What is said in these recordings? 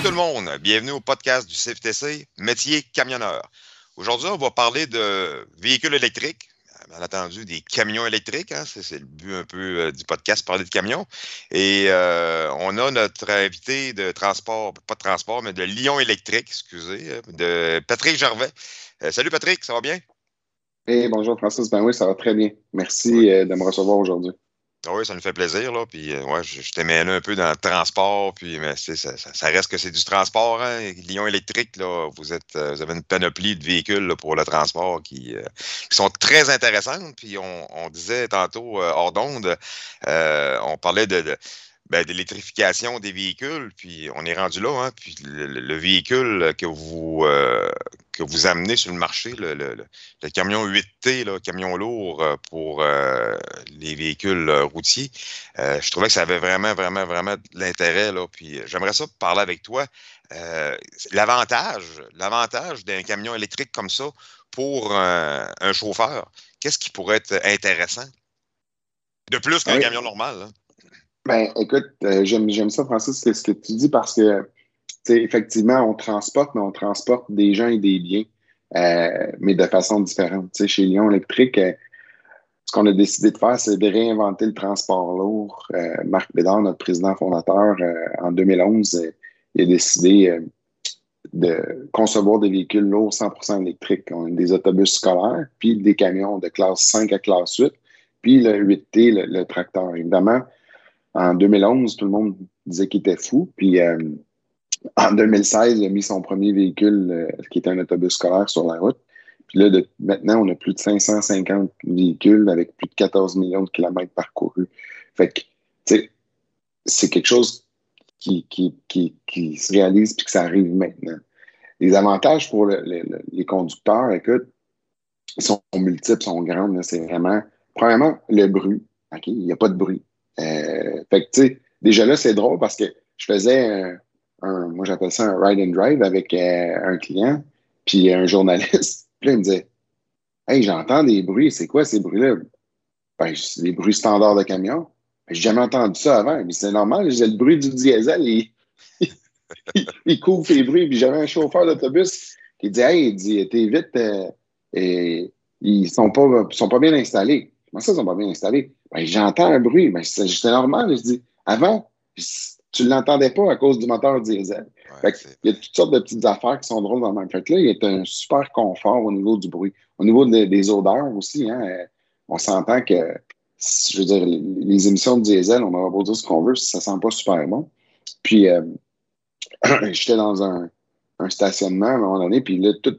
Salut tout le monde, bienvenue au podcast du CFTC, métier camionneur. Aujourd'hui, on va parler de véhicules électriques, bien entendu des camions électriques, hein, c'est le but un peu euh, du podcast, parler de camions. Et euh, on a notre invité de transport, pas de transport, mais de Lyon électrique, excusez, euh, de Patrick Gervais. salut Patrick, ça va bien? Hey, bonjour Francis, ben oui, ça va très bien. Merci de me recevoir aujourd'hui. Ah oui, ça nous fait plaisir. Là. Puis, euh, ouais, je, je t'ai mêlé un peu dans le transport. Puis, mais ça, ça, ça, reste que c'est du transport. Hein. Lyon électrique, là, vous, êtes, euh, vous avez une panoplie de véhicules pour le transport qui, euh, qui, sont très intéressantes. Puis, on, on disait tantôt hors d'onde, on parlait de, de ben, de l'électrification des véhicules, puis on est rendu là, hein, puis le, véhicule que vous euh, que vous amenez sur le marché, le, le camion 8T, le camion lourd euh, pour euh, les véhicules routiers, je trouvais que ça avait vraiment, vraiment, vraiment de l'intérêt, là, puis j'aimerais ça parler avec toi. l'avantage, l'avantage d'un camion électrique comme ça pour un, chauffeur, qu'est-ce qui pourrait être intéressant? De plus qu'un camion normal. Hein? Ben, écoute, euh, j'aime ça, Francis, ce que tu dis parce que, effectivement, on transporte, mais on transporte des gens et des biens, euh, mais de façon différente. chez Lyon Électrique, euh, ce qu'on a décidé de faire, c'est de réinventer le transport lourd. Marc Bédard, notre président fondateur, en 2011, il a décidé de concevoir des véhicules lourds 100% électriques. On a des autobus scolaires, puis des camions de classe 5 à classe 8, puis le 8T, le tracteur. Évidemment, en 2011, tout le monde disait qu'il était fou. Puis euh, en 2016, il a mis son premier véhicule, euh, qui était un autobus scolaire, sur la route. Puis là, maintenant, on a plus de 550 véhicules avec plus de 14 millions de kilomètres parcourus. Fait que, tu sais, c'est quelque chose qui, qui, qui, se réalise puis que ça arrive maintenant. Les avantages pour les conducteurs, écoute, sont multiples, sont grands. C'est vraiment, premièrement, le bruit. OK? Il n'y a pas de bruit. Euh, fait que, tu sais, déjà là, c'est drôle parce que je faisais un, moi j'appelle ça un ride and drive avec euh, un client, puis un journaliste. Puis là, il me disait Hey, j'entends des bruits, c'est quoi ces bruits-là? Ben, c'est bruits standards de camion. Ben, j'ai jamais entendu ça avant, mais c'est normal, le bruit du diesel, il, il, couvre les bruits, puis j'avais un chauffeur d'autobus qui dit Hey, il dit, t'es vite, euh, et ils sont pas, sont pas bien installés. Comment ça, ils sont pas bien installés? Ben, j'entends un bruit. Ben, c'est normal. Je dis, avant, tu ne l'entendais pas à cause du moteur diesel. il y a toutes sortes de petites affaires qui sont drôles dans le même. Fait là, il y a un super confort au niveau du bruit. Au niveau des odeurs aussi, hein, on s'entend que, je veux dire, les, émissions de diesel, on aura beau dire ce qu'on veut, ça sent pas super bon. Puis, euh, j'étais dans un, stationnement à un moment donné, puis là, tout,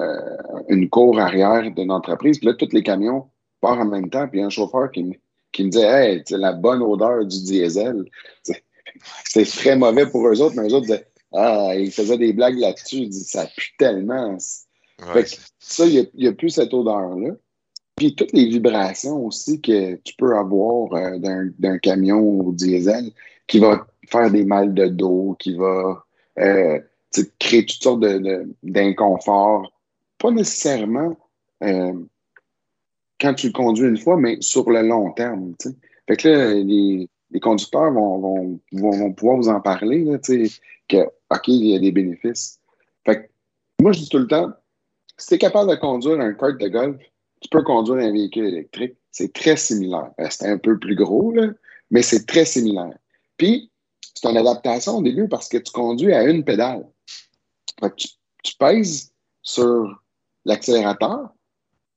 euh, une cour arrière d'une entreprise, puis là, tous les camions en même temps, puis un chauffeur qui, me, qui me dit Hey, c'est la bonne odeur du diesel. C'est très mauvais pour eux autres, mais eux autres disaient Ah, ils faisaient des blagues là-dessus. Ils disaient Ça pue tellement. ça, il n'y a, plus cette odeur-là. Puis toutes les vibrations aussi que tu peux avoir euh, d'un camion au diesel qui va faire des mal de dos, qui va euh, créer toutes sortes d'inconforts. De, pas nécessairement euh, quand tu le conduis une fois, mais sur le long terme. Fait que là, les, conducteurs vont, vont, pouvoir vous en parler, que, OK, il y a des bénéfices. Fait que, moi, je dis tout le temps, si tu es capable de conduire un kart de golf, tu peux conduire un véhicule électrique. C'est très similaire. Euh, c'est un peu plus gros, là, mais c'est très similaire. Puis, c'est une adaptation au début parce que tu conduis à une pédale. Tu, tu pèses sur l'accélérateur,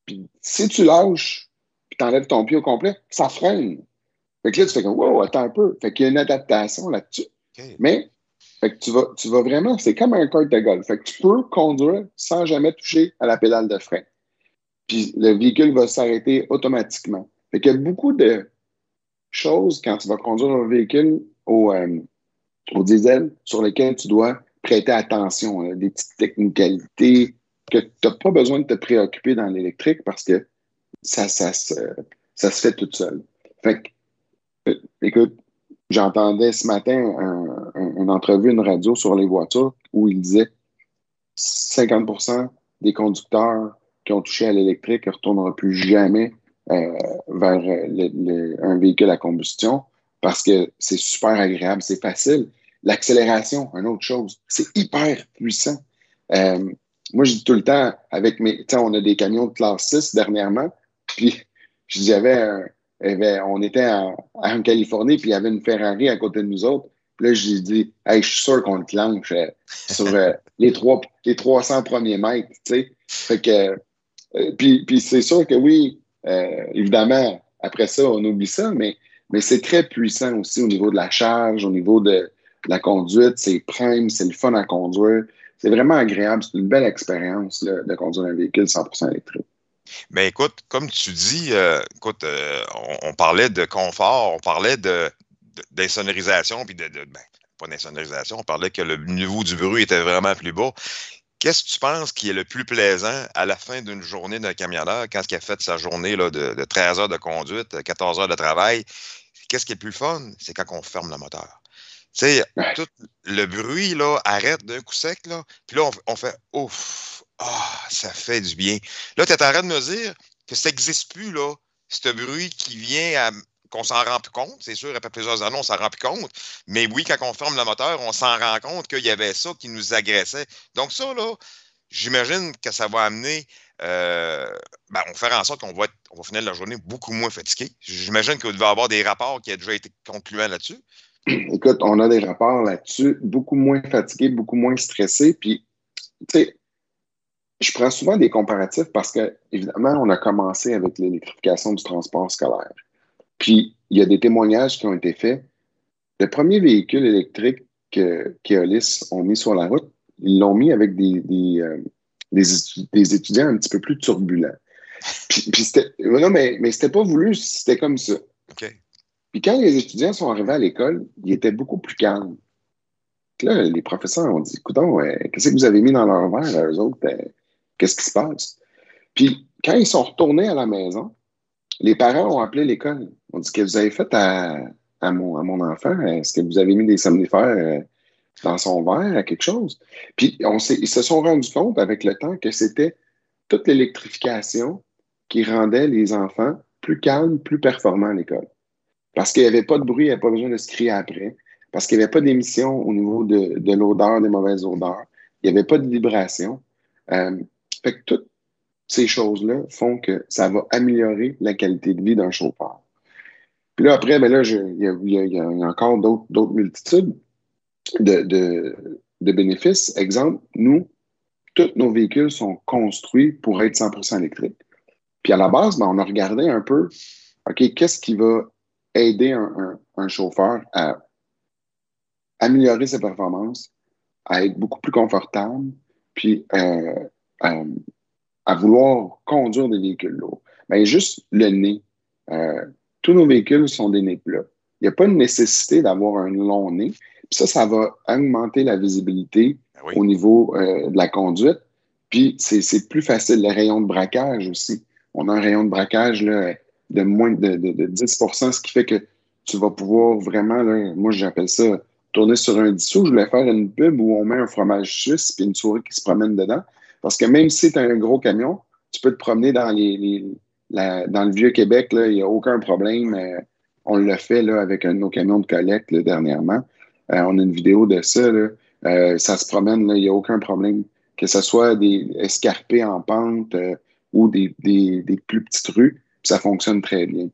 puis si tu lâches, puis t'enlèves ton pied au complet, ça freine. Fait que là, tu fais comme, wow, attends un peu. Fait qu'il y a une adaptation là-dessus. Mais, fait que tu vas, tu vas vraiment, c'est comme un kart de golf. Fait que tu peux conduire sans jamais toucher à la pédale de frein. Puis le véhicule va s'arrêter automatiquement. Fait qu'il y a beaucoup de choses quand tu vas conduire un véhicule au, euh, au diesel sur lesquelles tu dois prêter attention. des petites technicalités, que tu n'as pas besoin de te préoccuper dans l'électrique parce que ça, ça, se, ça se fait tout seul. Fait que, euh, écoute, j'entendais ce matin une entrevue, une radio sur les voitures où il disait 50% des conducteurs qui ont touché à l'électrique ne retourneront plus jamais euh, vers un véhicule à combustion parce que c'est super agréable, c'est facile. L'accélération, une autre chose. C'est hyper puissant. Euh, moi, je dis tout le temps, avec mes. on a des camions de classe 6 dernièrement, puis je disais, on était en, Californie, puis il y avait une Ferrari à côté de nous autres. Puis là, j'ai dit, hey, je suis sûr qu'on le clenche euh, sur euh, les, trois, les 300 premiers mètres. Fait que, puis, puis c'est sûr que oui, évidemment, après ça, on oublie ça, mais, mais c'est très puissant aussi au niveau de la charge, au niveau de, la conduite. C'est prime, c'est le fun à conduire. C'est vraiment agréable. C'est une belle expérience de conduire un véhicule 100% électrique. Mais écoute, comme tu dis, euh, écoute, euh, on, parlait de confort, on parlait de, d'insonorisation, puis de, ben, pas d'insonorisation, on parlait que le niveau du bruit était vraiment plus bas. Qu'est-ce que tu penses qui est le plus plaisant à la fin d'une journée d'un camionneur, quand il a fait sa journée là, de, 13 heures de conduite, 14 heures de travail? Qu'est-ce qui est le plus fun? C'est quand on ferme le moteur. Tu sais, tout le bruit là, arrête d'un coup sec, là, puis là, on, fait ouf, ah, ça fait du bien. Là, tu es en train de me dire que ça n'existe plus, là, ce bruit qui vient à, qu'on s'en rend plus compte. C'est sûr, après plusieurs années, on s'en rend plus compte. Mais oui, quand on ferme le moteur, on s'en rend compte qu'il y avait ça qui nous agressait. Donc, ça, là, j'imagine que ça va amener. Euh, ben, on va faire en sorte qu'on va, on va finir la journée beaucoup moins fatigué. J'imagine qu'il va y avoir des rapports qui ont déjà été concluants là-dessus. Écoute, on a des rapports là-dessus, beaucoup moins fatigué, beaucoup moins stressé. Puis, tu sais, je prends souvent des comparatifs parce que, évidemment, on a commencé avec l'électrification du transport scolaire. Puis, il y a des témoignages qui ont été faits. Le premier véhicule électrique que Keolis ont mis sur la route, ils l'ont mis avec des, des, euh, étudiants un petit peu plus turbulents. Puis, puis c'était, non, mais, mais c'était pas voulu, c'était comme ça. Puis quand les étudiants sont arrivés à l'école, ils étaient beaucoup plus calmes. là, les professeurs ont dit, écoutons, qu'est-ce que vous avez mis dans leur verre, eux autres? Euh, qu'est-ce qui se passe? Puis quand ils sont retournés à la maison, les parents ont appelé l'école. On dit, qu'est-ce que vous avez fait à, mon, enfant? Est-ce que vous avez mis des somnifères euh, dans son verre, à quelque chose? Puis ils se sont rendus compte avec le temps que c'était toute l'électrification qui rendait les enfants plus calmes, plus performants à l'école. Parce qu'il n'y avait pas de bruit, il n'y avait pas besoin de se crier après. Parce qu'il n'y avait pas d'émission au niveau de, de l'odeur, des mauvaises odeurs. Il n'y avait pas de vibration. Euh, fait que toutes ces choses-là font que ça va améliorer la qualité de vie d'un chauffeur. Puis là, après, là, il y, a encore d'autres multitudes de, de, bénéfices. Exemple, nous, tous nos véhicules sont construits pour être 100% électriques. Puis à la base, ben, on a regardé un peu, OK, qu'est-ce qui va aider un, chauffeur à améliorer ses performances, à être beaucoup plus confortable, puis euh, à, vouloir conduire des véhicules lourds. Bien, juste le nez. Euh, tous nos véhicules sont des nez plats. Il n'y a pas une nécessité d'avoir un long nez. Puis ça, ça va augmenter la visibilité ben au niveau euh, de la conduite. Puis c'est plus facile, le rayon de braquage aussi. On a un rayon de braquage là, de moins de, de, 10 ce qui fait que tu vas pouvoir vraiment, là, moi j'appelle ça tourner sur un dissous. Je voulais faire une pub où on met un fromage suisse puis une souris qui se promène dedans. Parce que même si tu as un gros camion, tu peux te promener dans les, dans le vieux Québec, il n'y a aucun problème. Euh, on l'a fait là, avec un de nos camions de collecte dernièrement. Euh, on a une vidéo de ça. Euh, ça se promène, il n'y a aucun problème. Que ce soit des escarpés en pente ou des, des, plus petites rues, ça fonctionne très bien.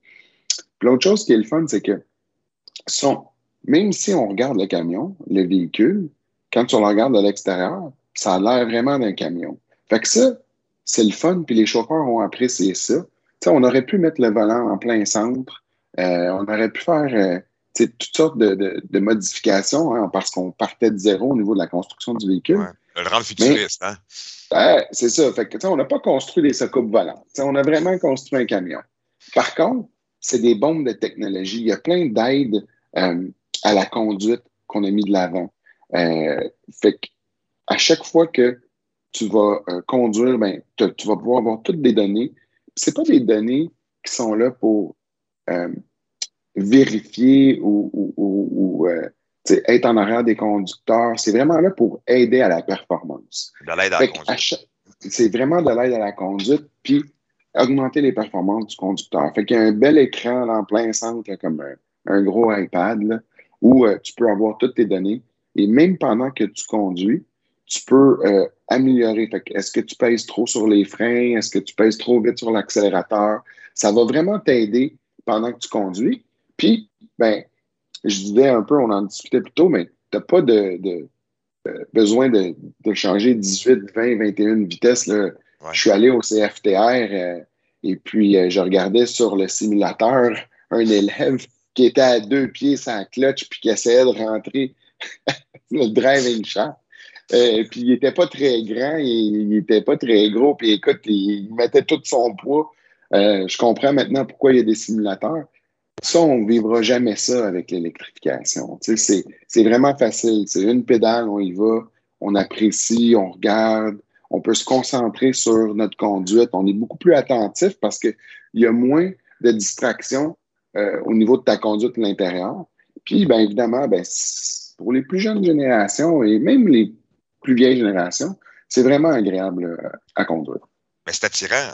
L'autre chose qui est le fun, c'est que même si on regarde le camion, le véhicule, quand tu le regardes de l'extérieur, ça a l'air vraiment d'un camion. Fait que ça, c'est le fun, puis les chauffeurs ont apprécié ça. on aurait pu mettre le volant en plein centre, euh, on aurait pu faire euh, toutes sortes de, modifications hein, parce qu'on partait de zéro au niveau de la construction du véhicule. Le rendre futuriste, hein? c'est ça. Fait que, on n'a pas construit des secoupes volantes. on a vraiment construit un camion. Par contre, c'est des bombes de technologie. Il y a plein d'aides euh, à la conduite qu'on a mis de l'avant. Euh, fait à chaque fois que tu vas euh, conduire, ben, tu vas pouvoir avoir toutes des données. C'est pas des données qui sont là pour vérifier ou, être en arrière des conducteurs. C'est vraiment là pour aider à la performance. De l'aide à la conduite. C'est vraiment de l'aide à la conduite, puis augmenter les performances du conducteur. Fait qu'il y a un bel écran en plein centre, comme un, gros iPad, où euh, tu peux avoir toutes tes données. Et même pendant que tu conduis, tu peux euh, améliorer. Est-ce que tu pèses trop sur les freins? Est-ce que tu pèses trop vite sur l'accélérateur? Ça va vraiment t'aider pendant que tu conduis. Puis, ben, je disais un peu, on en discutait plus tôt, mais tu n'as pas de, euh, besoin de, changer 18, 20, 21 vitesses. Là. Je suis allé au CFTR euh, et puis je regardais sur le simulateur un élève qui était à deux pieds sans clutch puis qui essayait de rentrer le driving shaft. Euh, puis il n'était pas très grand, il n'était pas très gros, puis écoute, il, mettait tout son poids. Euh, je comprends maintenant pourquoi il y a des simulateurs. Ça, on ne vivra jamais ça avec l'électrification. c'est vraiment facile. C'est une pédale, on y va, on apprécie, on regarde, on peut se concentrer sur notre conduite. On est beaucoup plus attentif parce qu'il y a moins de distractions euh, au niveau de ta conduite à l'intérieur. Puis, bien évidemment, ben, pour les plus jeunes générations et même les plus vieilles générations, c'est vraiment agréable euh, à conduire. Mais c'est attirant.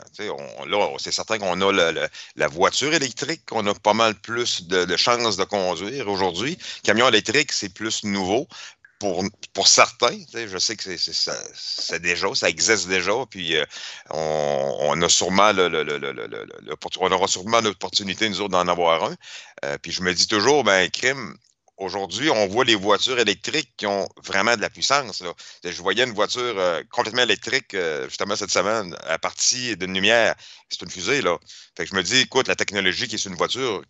là, c'est certain qu'on a la voiture électrique, qu'on a pas mal plus de, chances de conduire aujourd'hui. Camion électrique, c'est plus nouveau. Pour, pour certains, je sais que c'est déjà, ça existe déjà, puis euh, on, a sûrement le, on aura sûrement l'opportunité, nous autres, d'en avoir un. Euh, puis je me dis toujours, ben, crime, aujourd'hui, on voit les voitures électriques qui ont vraiment de la puissance. Je voyais une voiture euh, complètement électrique, euh, justement, cette semaine, à partir d'une lumière. C'est une fusée, là. Je me dis, écoute, la technologie qui est sur une voiture,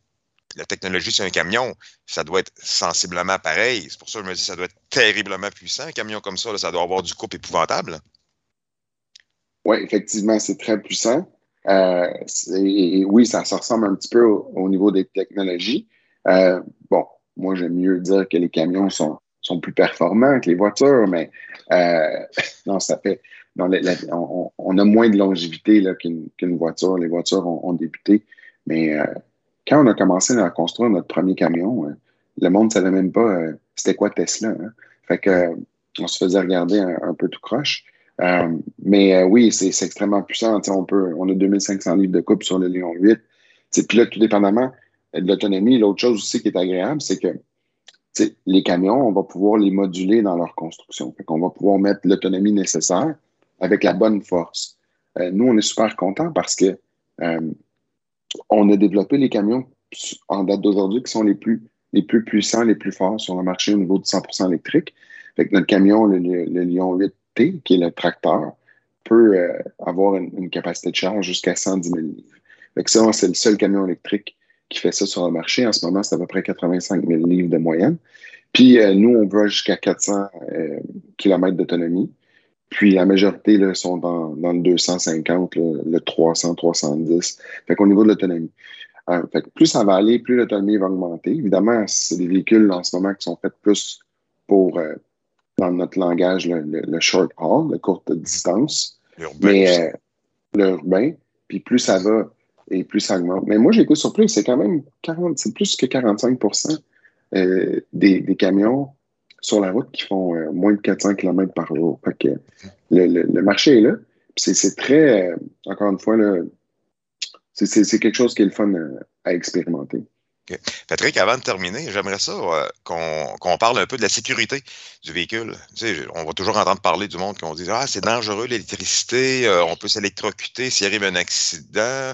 la technologie sur un camion, ça doit être sensiblement pareil. C'est pour ça que je me dis, ça doit être terriblement puissant, un camion comme ça. ça doit avoir du couple épouvantable. Oui, effectivement, c'est très puissant. Euh, oui, ça se ressemble un petit peu au, niveau des technologies. bon, moi, j'aime mieux dire que les camions sont, sont plus performants que les voitures, mais euh, non, ça fait. on, a moins de longévité qu'une voiture. Les voitures ont, débuté. Mais euh, quand on a commencé à construire notre premier camion, euh, le monde ne savait même pas c'était quoi Tesla. Hein. Fait que on se faisait regarder un, peu tout croche. mais oui, c'est extrêmement puissant. on, peut, on a 2500 livres de coupe sur le Lion 8. Puis là, tout dépendamment, l'autonomie. L'autre chose aussi qui est agréable, c'est que les camions, on va pouvoir les moduler dans leur construction. On va pouvoir mettre l'autonomie nécessaire avec la bonne force. Euh, nous, on est super contents parce que euh, on a développé les camions en date d'aujourd'hui qui sont les plus, les plus puissants, les plus forts sur le marché au niveau de 100% électrique. Fait notre camion, le, Lion 8T, qui est le tracteur, peut euh, avoir une, capacité de charge jusqu'à 110 000 livres. Fait ça, c'est le seul camion électrique qui fait ça sur le marché. En ce moment, c'est à peu près 85 000 livres de moyenne. Puis euh, nous, on va jusqu'à 400 euh, km d'autonomie. Puis la majorité là, sont dans, dans, le 250, le 300, 310. Fait qu'au niveau de l'autonomie. Euh, fait que plus ça va aller, plus l'autonomie va augmenter. Évidemment, c'est des véhicules en ce moment qui sont faits plus pour, dans notre langage, le, short haul, la courte distance. Mais l'urbain. Puis plus ça va, et plus ça augmente. Mais moi, j'ai été surpris, c'est quand même 40, c'est plus que 45 euh, des, camions sur la route qui font euh, moins de 400 km par jour. Que le, marché est là. C'est très, euh, encore une fois, c'est quelque chose qui est le fun à expérimenter. Patrick, avant de terminer, j'aimerais ça euh, qu'on parle un peu de la sécurité du véhicule. on va toujours entendre parler du monde qui vont dire Ah, c'est dangereux l'électricité, euh, on peut s'électrocuter s'il arrive un accident.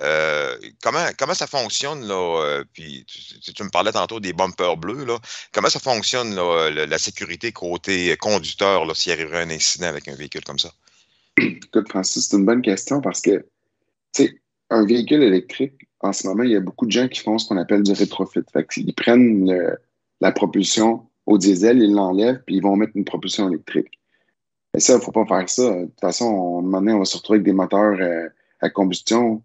Euh, comment, comment ça fonctionne là? puis tu, me parlais tantôt des bumpers bleus. Là. Comment ça fonctionne la, sécurité côté conducteur s'il arriverait un incident avec un véhicule comme ça? Écoute, Francis, c'est une bonne question parce que un véhicule électrique, en ce moment, il y a beaucoup de gens qui font ce qu'on appelle du rétrofit. Fait ils prennent la propulsion au diesel, ils l'enlèvent, puis ils vont mettre une propulsion électrique. Et ça, il ne faut pas faire ça. De toute façon, on, on va se retrouver avec des moteurs euh, à combustion.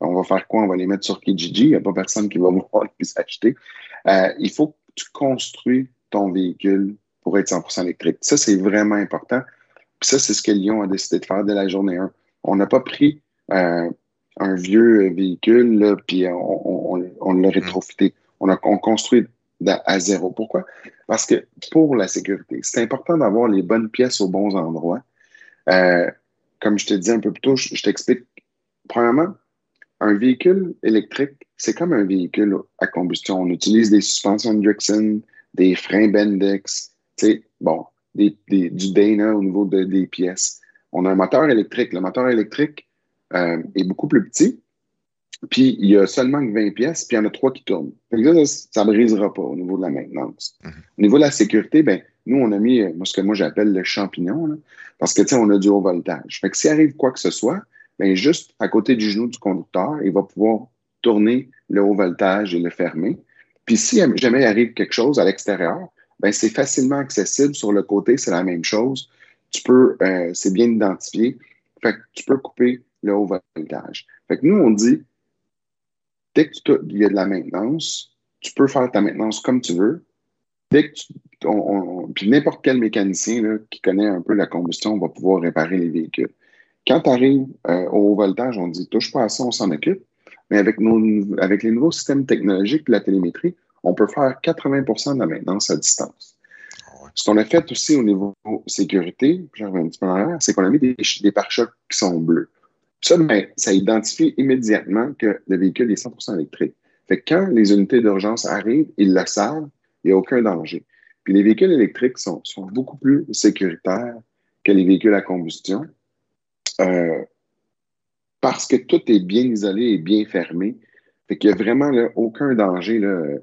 On va faire quoi? On va les mettre sur Kijiji. Il n'y a pas personne qui va vouloir les acheter. Euh, il faut que tu construis ton véhicule pour être 100% électrique. Ça, c'est vraiment important. Puis ça, c'est ce que Lyon a décidé de faire dès la journée 1. On n'a pas pris euh, un vieux véhicule, puis on, l'a mm. rétrofité. On a construit à zéro. Pourquoi? Parce que pour la sécurité, c'est important d'avoir les bonnes pièces aux bons endroits. Euh, comme je te disais un peu plus tôt, je, t'explique. Premièrement, un véhicule électrique, c'est comme un véhicule à combustion. On utilise des suspensions Dixon, des freins Bendix, bon, des, du Dana au niveau des pièces. On a un moteur électrique. Le moteur électrique euh, est beaucoup plus petit, puis il y a seulement 20 pièces, puis il y en a trois qui tournent. ça ne brisera pas au niveau de la maintenance. Mhm. Au niveau de la sécurité, ben, nous, on a mis euh, ce que moi j'appelle le champignon, parce que on a du haut voltage. Fait que s'il arrive quoi que ce soit, ben, juste à côté du genou du conducteur, il va pouvoir tourner le haut voltage et le fermer. Puis si jamais il arrive quelque chose à l'extérieur, ben, c'est facilement accessible. Sur le côté, c'est la même chose. Tu peux, euh, c'est bien identifié. Fait que tu peux couper le haut voltage. Fait que nous, on dit, dès qu'il y a de la maintenance, tu peux faire ta maintenance comme tu veux. Dès que tu, puis n'importe quel mécanicien qui connaît un peu la combustion va pouvoir réparer les véhicules. Quand tu arrives euh, au haut voltage, on dit touche pas à ça, on s'en occupe. Mais avec, nos, avec les nouveaux systèmes technologiques et la télémétrie, on peut faire 80% de la maintenance à distance. Ce qu'on a fait aussi au niveau sécurité, je reviens un petit peu en arrière, c'est qu'on a mis des, des pare-chocs qui sont bleus. Ça, ben, ça identifie immédiatement que le véhicule est 100% électrique. Fait que quand les unités d'urgence arrivent, ils le savent, il n'y a aucun danger. Puis les véhicules électriques sont, sont, beaucoup plus sécuritaires que les véhicules à combustion euh, parce que tout est bien isolé et bien fermé. Fait qu'il n'y a vraiment là, aucun danger. Là,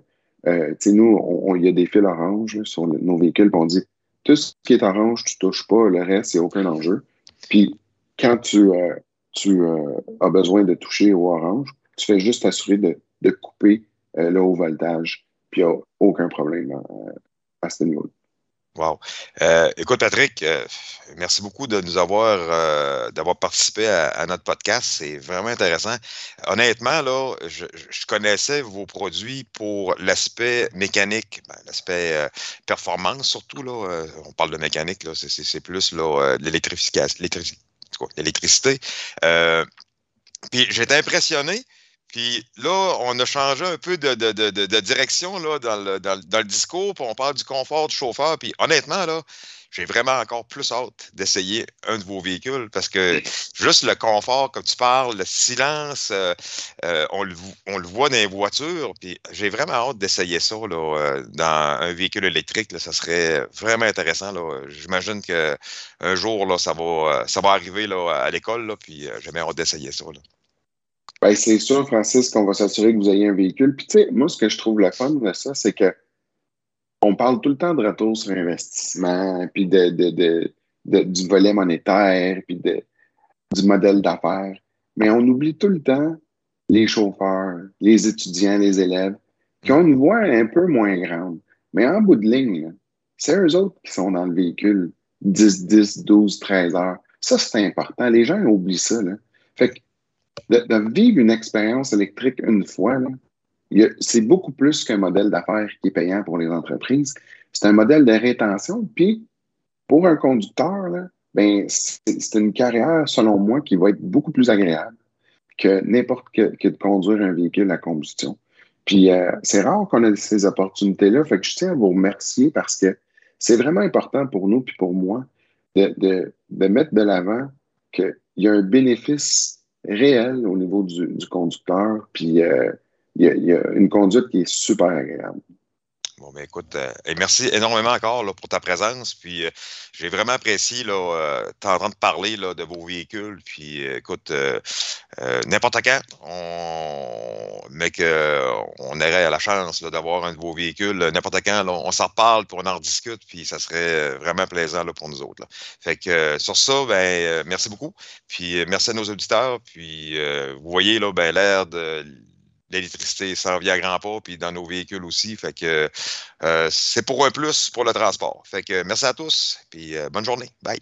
euh, nous, il y a des fils orange sur nos véhicules, on dit tout ce qui est orange, tu touches pas, le reste, il n'y a aucun enjeu. Puis quand tu, euh, tu euh, as besoin de toucher au orange, tu fais juste t'assurer de, de, couper le haut voltage, puis il n'y a aucun problème à ce niveau-là. Wow. Euh, écoute, Patrick, euh, merci beaucoup de nous avoir euh, d'avoir participé à, notre podcast. C'est vraiment intéressant. Honnêtement, là, je, connaissais vos produits pour l'aspect mécanique, ben, l'aspect performance surtout. Là, on parle de mécanique, là, c'est, plus là, l'électrification, l'électricité. puis j'étais impressionné puis là, on a changé un peu de, direction là, dans, le, dans, le discours, puis on parle du confort du chauffeur. Puis honnêtement, là, j'ai vraiment encore plus hâte d'essayer un de vos véhicules parce que juste le confort, comme tu parles, le silence, euh, euh, on, le, on, le, voit dans les voitures. Puis j'ai vraiment hâte d'essayer ça là, euh, dans un véhicule électrique. Là, ça serait vraiment intéressant. J'imagine qu'un jour, là, ça, va, ça va arriver là, à l'école, puis j'ai bien hâte d'essayer ça. Là. Ben, c'est sûr, Francis, qu'on va s'assurer que vous ayez un véhicule. Puis, tu sais, moi, ce que je trouve le fun de ça, c'est que on parle tout le temps de retour sur investissement, puis de, de, de, du volet monétaire, puis de, du modèle d'affaires. Mais on oublie tout le temps les chauffeurs, les étudiants, les élèves, qui ont une voix un peu moins grande. Mais en bout de ligne, c'est eux autres qui sont dans le véhicule 10, 10, 12, 13 heures. Ça, c'est important. Les gens oublient ça. Là. Fait que de, vivre une expérience électrique une fois, c'est beaucoup plus qu'un modèle d'affaires qui est payant pour les entreprises. C'est un modèle de rétention. Puis, pour un conducteur, ben, c'est une carrière, selon moi, qui va être beaucoup plus agréable que n'importe que, que, de conduire un véhicule à combustion. Puis, euh, c'est rare qu'on ait ces opportunités-là. Fait que je tiens à vous remercier parce que c'est vraiment important pour nous puis pour moi de, de, de mettre de l'avant qu'il y a un bénéfice réel au niveau du, conducteur, puis euh, il y, a une conduite qui est super agréable. Bon, ben écoute, euh, et merci énormément encore là, pour ta présence. Puis euh, j'ai vraiment apprécié là, euh, de parler là, de vos véhicules. Puis écoute, n'importe quand, on, mais qu'on aurait la chance d'avoir un de vos véhicules, n'importe quand, on s'en reparle, pour on en discute, puis ça serait vraiment plaisant pour nous autres. Fait que sur ça, ben merci beaucoup. Puis merci à nos auditeurs. Puis vous voyez là, ben, l'air de l'électricité s'en vient à grands pas, puis dans nos véhicules aussi. Fait que euh, c'est pour un plus pour le transport. Fait que merci à tous, puis euh, bonne journée. Bye.